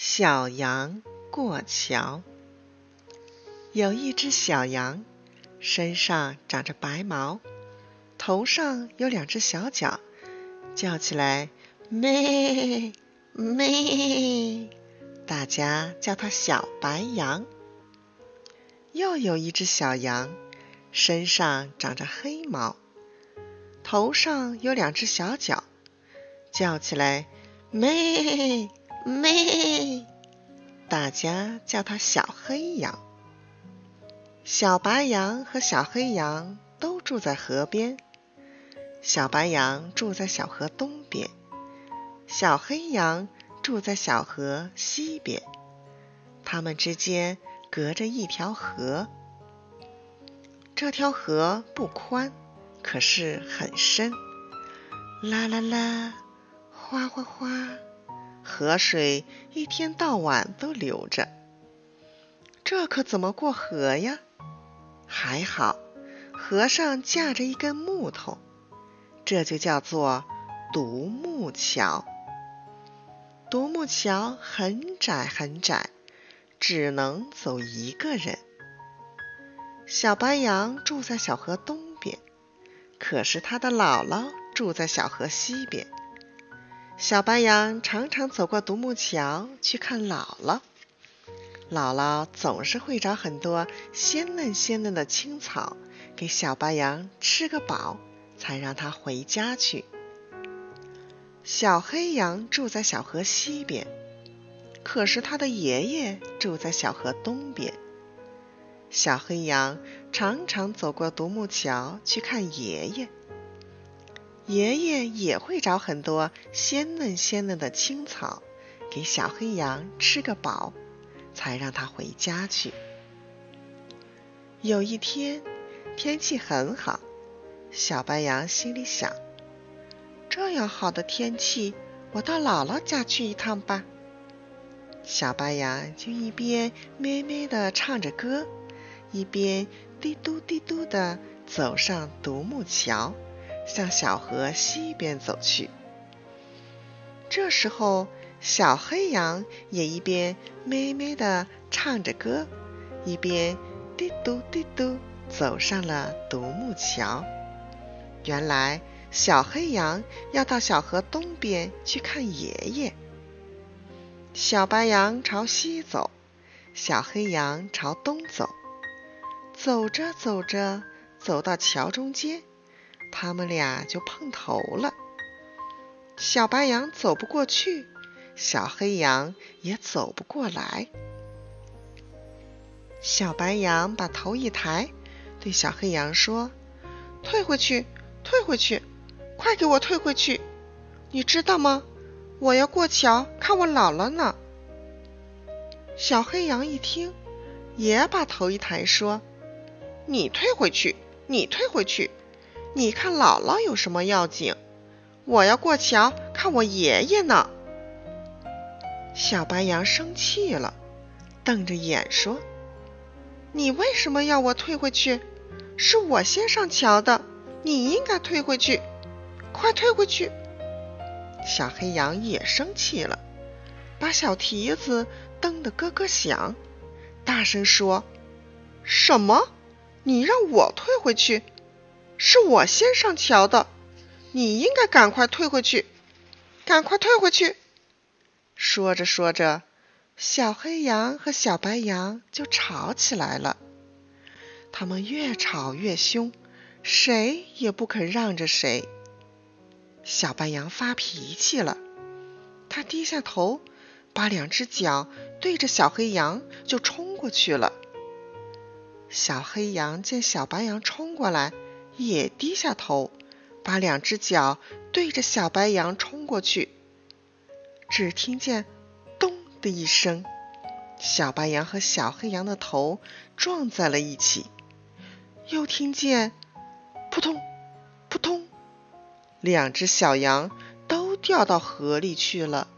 小羊过桥。有一只小羊，身上长着白毛，头上有两只小角，叫起来咩咩，大家叫它小白羊。又有一只小羊，身上长着黑毛，头上有两只小角，叫起来咩。咩！大家叫它小黑羊。小白羊和小黑羊都住在河边。小白羊住在小河东边，小黑羊住在小河西边。它们之间隔着一条河。这条河不宽，可是很深。啦啦啦，哗哗哗。河水一天到晚都流着，这可怎么过河呀？还好，河上架着一根木头，这就叫做独木桥。独木桥很窄很窄，只能走一个人。小白羊住在小河东边，可是他的姥姥住在小河西边。小白羊常常走过独木桥去看姥姥，姥姥总是会找很多鲜嫩鲜嫩的青草给小白羊吃个饱，才让它回家去。小黑羊住在小河西边，可是他的爷爷住在小河东边。小黑羊常常走过独木桥去看爷爷。爷爷也会找很多鲜嫩鲜嫩的青草，给小黑羊吃个饱，才让它回家去。有一天，天气很好，小白羊心里想：这样好的天气，我到姥姥家去一趟吧。小白羊就一边咩咩地唱着歌，一边嘀嘟嘀嘟地走上独木桥。向小河西边走去。这时候，小黑羊也一边咩咩地唱着歌，一边嘀嘟嘀嘟走上了独木桥。原来，小黑羊要到小河东边去看爷爷。小白羊朝西走，小黑羊朝东走。走着走着，走到桥中间。他们俩就碰头了。小白羊走不过去，小黑羊也走不过来。小白羊把头一抬，对小黑羊说：“退回去，退回去，快给我退回去！你知道吗？我要过桥看我姥姥呢。”小黑羊一听，也把头一抬，说：“你退回去，你退回去。”你看姥姥有什么要紧？我要过桥看我爷爷呢。小白羊生气了，瞪着眼说：“你为什么要我退回去？是我先上桥的，你应该退回去，快退回去！”小黑羊也生气了，把小蹄子蹬得咯咯响，大声说：“什么？你让我退回去？”是我先上桥的，你应该赶快退回去，赶快退回去。说着说着，小黑羊和小白羊就吵起来了。他们越吵越凶，谁也不肯让着谁。小白羊发脾气了，他低下头，把两只脚对着小黑羊就冲过去了。小黑羊见小白羊冲过来。也低下头，把两只脚对着小白羊冲过去。只听见“咚”的一声，小白羊和小黑羊的头撞在了一起。又听见“扑通扑通”，两只小羊都掉到河里去了。